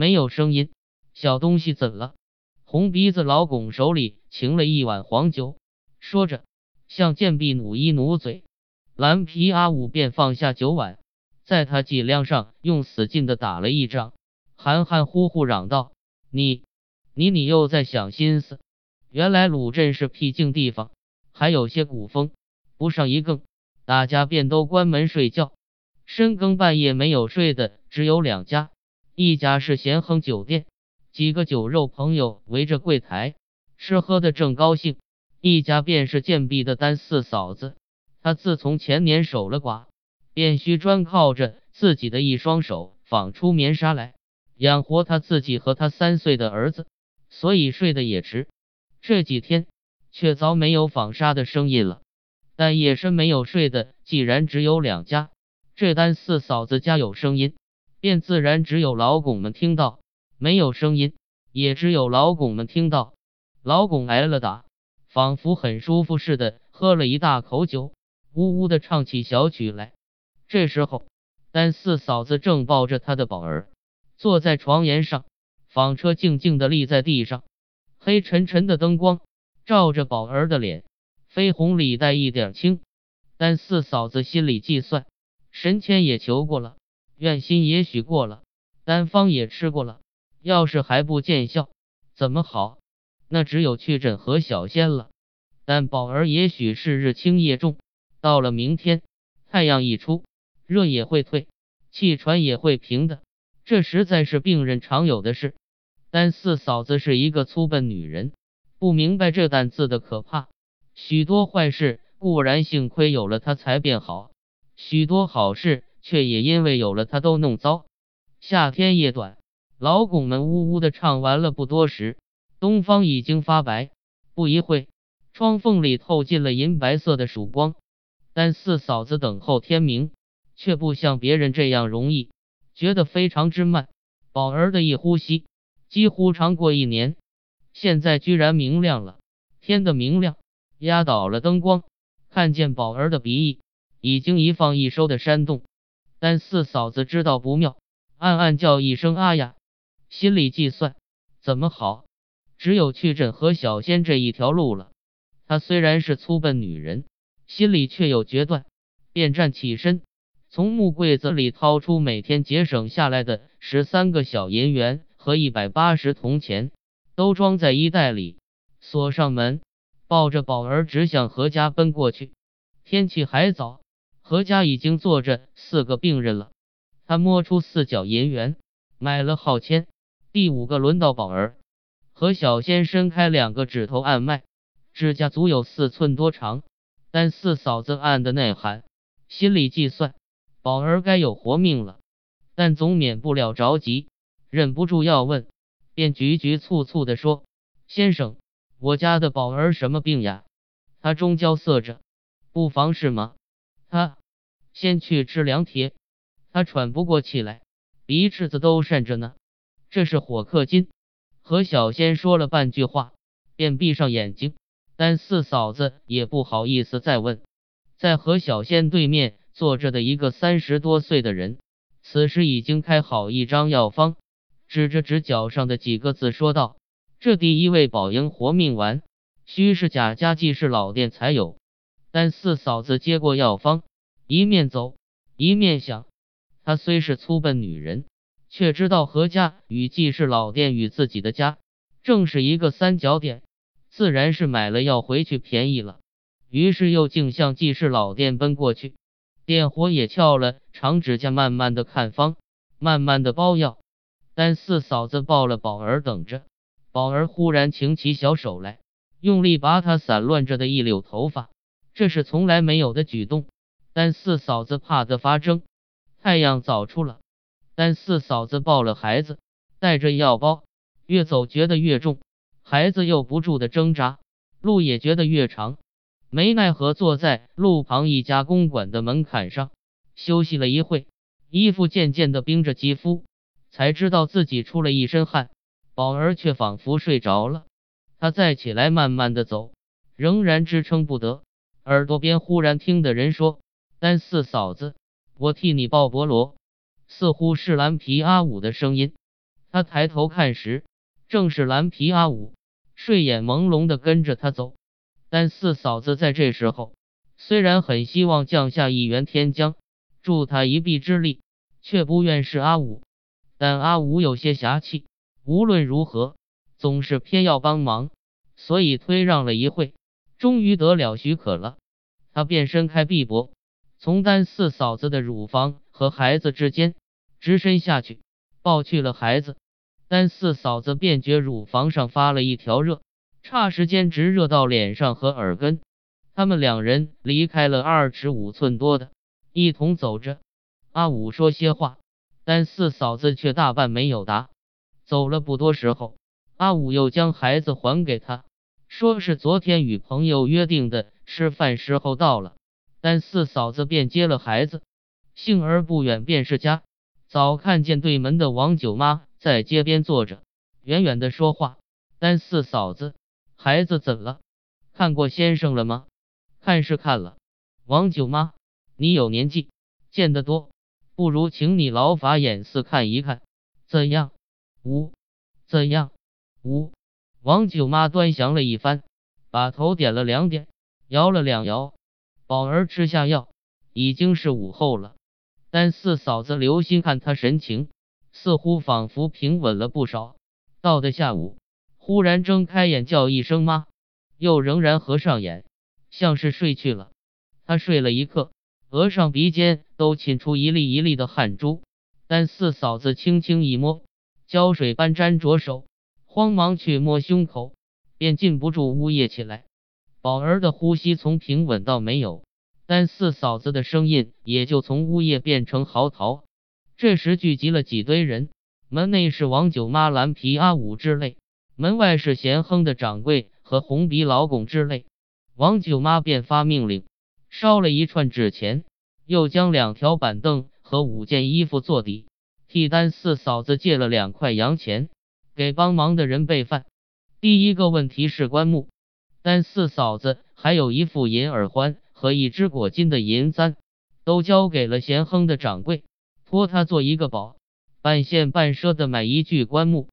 没有声音。小东西怎了？红鼻子老巩手里擎了一碗黄酒，说着向贱婢努一努嘴。蓝皮阿五便放下酒碗，在他脊梁上用死劲的打了一掌，含含糊糊嚷道：“你、你、你又在想心思？原来鲁镇是僻静地方，还有些古风。不上一更，大家便都关门睡觉。深更半夜没有睡的只有两家，一家是咸亨酒店。”几个酒肉朋友围着柜台吃喝的正高兴，一家便是贱婢的单四嫂子。她自从前年守了寡，便需专靠着自己的一双手纺出棉纱来养活她自己和她三岁的儿子，所以睡得也迟。这几天却早没有纺纱的声音了，但夜深没有睡的既然只有两家，这单四嫂子家有声音，便自然只有老巩们听到。没有声音，也只有老巩们听到。老巩挨了打，仿佛很舒服似的，喝了一大口酒，呜呜的唱起小曲来。这时候，单四嫂子正抱着她的宝儿，坐在床沿上，纺车静静的立在地上，黑沉沉的灯光照着宝儿的脸，绯红里带一点青。单四嫂子心里计算，神仙也求过了，愿心也许过了，丹方也吃过了。要是还不见效，怎么好？那只有去诊何小仙了。但宝儿也许是日轻夜重，到了明天，太阳一出，热也会退，气喘也会平的。这实在是病人常有的事。但四嫂子是一个粗笨女人，不明白这胆字的可怕。许多坏事固然幸亏有了她才变好，许多好事却也因为有了它都弄糟。夏天夜短。老巩们呜呜的唱完了，不多时，东方已经发白。不一会，窗缝里透进了银白色的曙光。但四嫂子等候天明，却不像别人这样容易，觉得非常之慢。宝儿的一呼吸，几乎长过一年。现在居然明亮了，天的明亮压倒了灯光，看见宝儿的鼻翼已经一放一收的扇动。但四嫂子知道不妙，暗暗叫一声“啊呀”。心里计算，怎么好？只有去诊何小仙这一条路了。她虽然是粗笨女人，心里却有决断，便站起身，从木柜子里掏出每天节省下来的十三个小银元和一百八十铜钱，都装在衣袋里，锁上门，抱着宝儿直向何家奔过去。天气还早，何家已经坐着四个病人了。他摸出四角银元，买了号签。第五个轮到宝儿，何小仙伸开两个指头按脉，指甲足有四寸多长。但四嫂子按的内寒，心里计算宝儿该有活命了，但总免不了着急，忍不住要问，便局局促促的说：“先生，我家的宝儿什么病呀？他中焦色着，不妨事吗？他先去吃凉铁，他喘不过气来，鼻翅子都扇着呢。”这是火克金。何小仙说了半句话，便闭上眼睛。但四嫂子也不好意思再问。在何小仙对面坐着的一个三十多岁的人，此时已经开好一张药方，指着纸角上的几个字说道：“这第一位保营活命丸，须是贾家济世老店才有。”但四嫂子接过药方，一面走一面想：她虽是粗笨女人。却知道何家与季氏老店与自己的家正是一个三角点，自然是买了药回去便宜了。于是又径向季氏老店奔过去，点火也翘了长指甲，慢慢的看方，慢慢的包药。但四嫂子抱了宝儿等着，宝儿忽然擎起小手来，用力拔他散乱着的一绺头发，这是从来没有的举动。但四嫂子怕得发怔，太阳早出了。但四嫂子抱了孩子，带着药包，越走觉得越重，孩子又不住的挣扎，路也觉得越长，没奈何坐在路旁一家公馆的门槛上休息了一会，衣服渐渐的冰着肌肤，才知道自己出了一身汗。宝儿却仿佛睡着了，他再起来慢慢的走，仍然支撑不得，耳朵边忽然听的人说：“但四嫂子，我替你抱菠萝。”似乎是蓝皮阿五的声音，他抬头看时，正是蓝皮阿五，睡眼朦胧的跟着他走。但四嫂子在这时候，虽然很希望降下一员天将，助他一臂之力，却不愿是阿五。但阿五有些侠气，无论如何，总是偏要帮忙，所以推让了一会，终于得了许可了。他便伸开臂膊，从丹四嫂子的乳房和孩子之间直伸下去，抱去了孩子。丹四嫂子便觉乳房上发了一条热。霎时间直热到脸上和耳根，他们两人离开了二尺五寸多的，一同走着。阿五说些话，但四嫂子却大半没有答。走了不多时候，阿五又将孩子还给他，说是昨天与朋友约定的吃饭时候到了。但四嫂子便接了孩子，幸而不远便是家，早看见对门的王九妈在街边坐着，远远的说话。但四嫂子。孩子怎了？看过先生了吗？看是看了。王九妈，你有年纪，见得多，不如请你老法眼四看一看，怎样？五，怎样？五。王九妈端详了一番，把头点了两点，摇了两摇。宝儿吃下药，已经是午后了。但四嫂子留心看他神情，似乎仿佛平稳了不少。到的下午。忽然睁开眼，叫一声妈，又仍然合上眼，像是睡去了。他睡了一刻，额上鼻尖都沁出一粒一粒的汗珠。但四嫂子轻轻一摸，胶水般沾着手，慌忙去摸胸口，便禁不住呜咽起来。宝儿的呼吸从平稳到没有，但四嫂子的声音也就从呜咽变成嚎啕。这时聚集了几堆人，门内是王九妈、蓝皮阿五之类。门外是咸亨的掌柜和红鼻老拱之类，王九妈便发命令，烧了一串纸钱，又将两条板凳和五件衣服做底，替单四嫂子借了两块洋钱，给帮忙的人备饭。第一个问题是棺木，但四嫂子还有一副银耳环和一只裹金的银簪，都交给了贤亨的掌柜，托他做一个保，半现半赊的买一具棺木。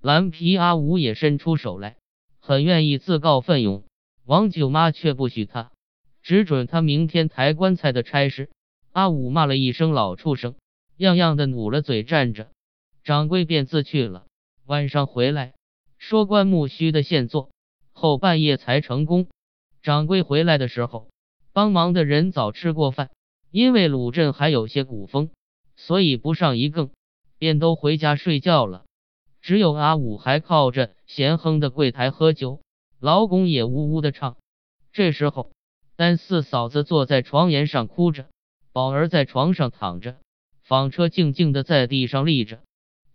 蓝皮阿五也伸出手来，很愿意自告奋勇。王九妈却不许他，只准他明天抬棺材的差事。阿五骂了一声老畜生，样样的努了嘴站着。掌柜便自去了。晚上回来，说棺木须的现做，后半夜才成功。掌柜回来的时候，帮忙的人早吃过饭，因为鲁镇还有些古风，所以不上一更，便都回家睡觉了。只有阿五还靠着咸亨的柜台喝酒，老公也呜呜的唱。这时候，丹四嫂子坐在床沿上哭着，宝儿在床上躺着，纺车静静的在地上立着。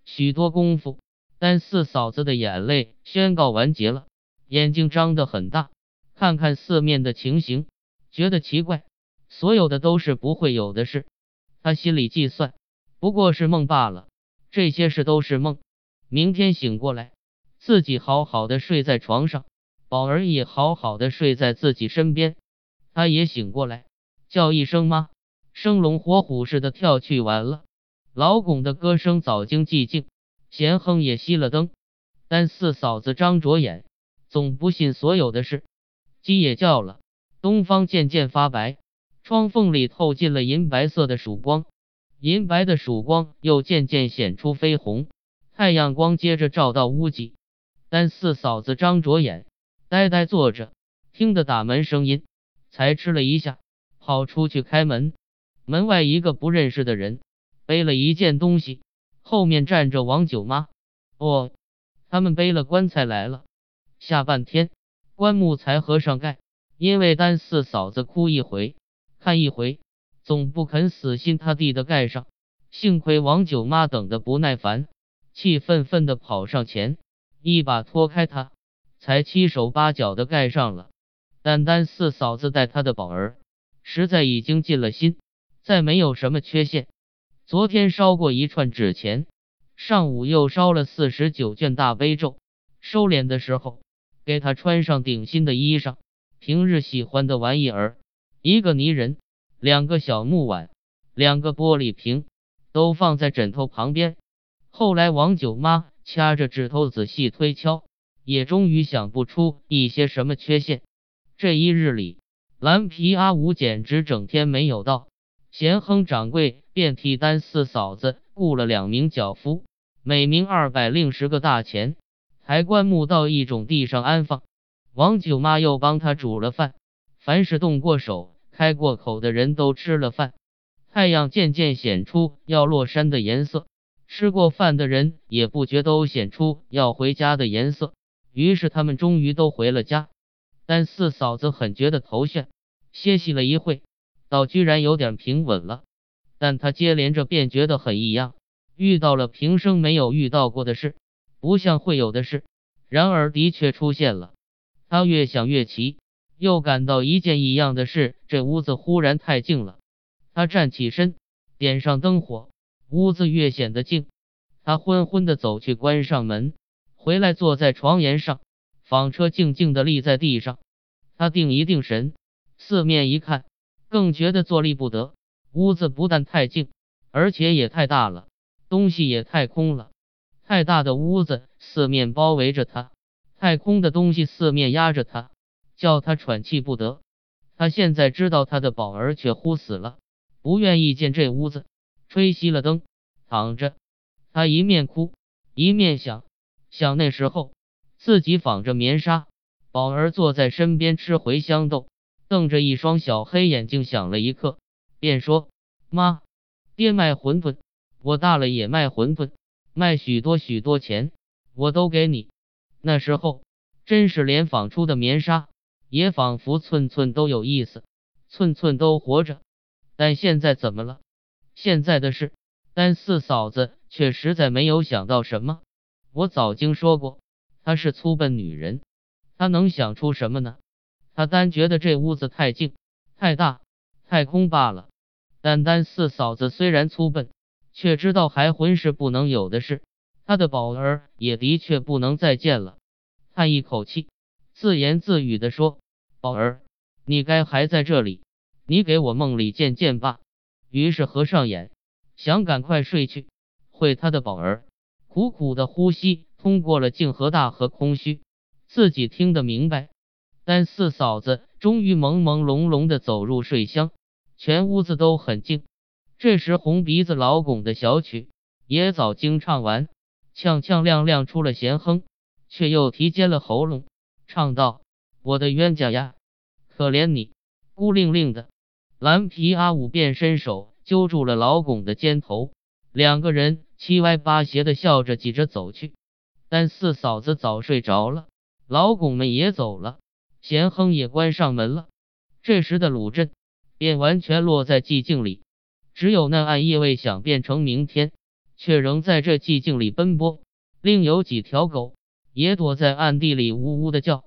许多功夫，丹四嫂子的眼泪宣告完结了，眼睛张得很大，看看四面的情形，觉得奇怪，所有的都是不会有的事。他心里计算，不过是梦罢了，这些事都是梦。明天醒过来，自己好好的睡在床上，宝儿也好好的睡在自己身边。他也醒过来，叫一声妈，生龙活虎似的跳去玩了。老巩的歌声早经寂静，贤亨也熄了灯。但四嫂子张着眼，总不信所有的事。鸡也叫了，东方渐渐发白，窗缝里透进了银白色的曙光，银白的曙光又渐渐显出绯红。太阳光接着照到屋脊，但四嫂子张着眼，呆呆坐着，听得打门声音，才吃了一下，跑出去开门。门外一个不认识的人背了一件东西，后面站着王九妈。哦，他们背了棺材来了。下半天，棺木才合上盖，因为单四嫂子哭一回，看一回，总不肯死心塌地的盖上。幸亏王九妈等得不耐烦。气愤愤的跑上前，一把拖开他，才七手八脚的盖上了。但单四嫂子带他的宝儿，实在已经尽了心，再没有什么缺陷。昨天烧过一串纸钱，上午又烧了四十九卷大悲咒。收敛的时候，给他穿上顶新的衣裳，平日喜欢的玩意儿，一个泥人，两个小木碗，两个玻璃瓶，都放在枕头旁边。后来王九妈掐着指头仔细推敲，也终于想不出一些什么缺陷。这一日里，蓝皮阿五简直整天没有到。咸亨掌柜便替单四嫂子雇了两名脚夫，每名二百令十个大钱，抬棺木到一种地上安放。王九妈又帮他煮了饭，凡是动过手、开过口的人都吃了饭。太阳渐渐显出要落山的颜色，吃过饭的人也不觉都显出要回家的颜色。于是他们终于都回了家。但四嫂子很觉得头眩，歇息了一会。倒居然有点平稳了，但他接连着便觉得很异样，遇到了平生没有遇到过的事，不像会有的事。然而的确出现了。他越想越奇，又感到一件异样的事：这屋子忽然太静了。他站起身，点上灯火，屋子越显得静。他昏昏的走去关上门，回来坐在床沿上，纺车静静的立在地上。他定一定神，四面一看。更觉得坐立不得。屋子不但太静，而且也太大了，东西也太空了。太大的屋子四面包围着他，太空的东西四面压着他，叫他喘气不得。他现在知道他的宝儿却忽死了，不愿意见这屋子，吹熄了灯，躺着。他一面哭，一面想，想那时候自己纺着棉纱，宝儿坐在身边吃茴香豆。瞪着一双小黑眼睛，想了一刻，便说：“妈，爹卖馄饨，我大了也卖馄饨，卖许多许多钱，我都给你。那时候真是连纺出的棉纱，也仿佛寸寸都有意思，寸寸都活着。但现在怎么了？现在的事，但四嫂子却实在没有想到什么。我早经说过，她是粗笨女人，她能想出什么呢？”她单觉得这屋子太静、太大、太空罢了。但丹四嫂子虽然粗笨，却知道还魂是不能有的事。他的宝儿也的确不能再见了。叹一口气，自言自语地说：“宝儿，你该还在这里，你给我梦里见见吧。”于是合上眼，想赶快睡去。会他的宝儿苦苦的呼吸，通过了静和大和空虚，自己听得明白。但四嫂子终于朦朦胧胧的走入睡乡，全屋子都很静。这时红鼻子老巩的小曲也早经唱完，呛呛亮亮出了弦哼，却又提尖了喉咙唱道：“我的冤家呀，可怜你孤零零的。”蓝皮阿五便伸手揪住了老巩的肩头，两个人七歪八斜的笑着挤着走去。但四嫂子早睡着了，老巩们也走了。咸亨也关上门了。这时的鲁镇便完全落在寂静里，只有那暗夜未想变成明天，却仍在这寂静里奔波。另有几条狗也躲在暗地里呜呜的叫。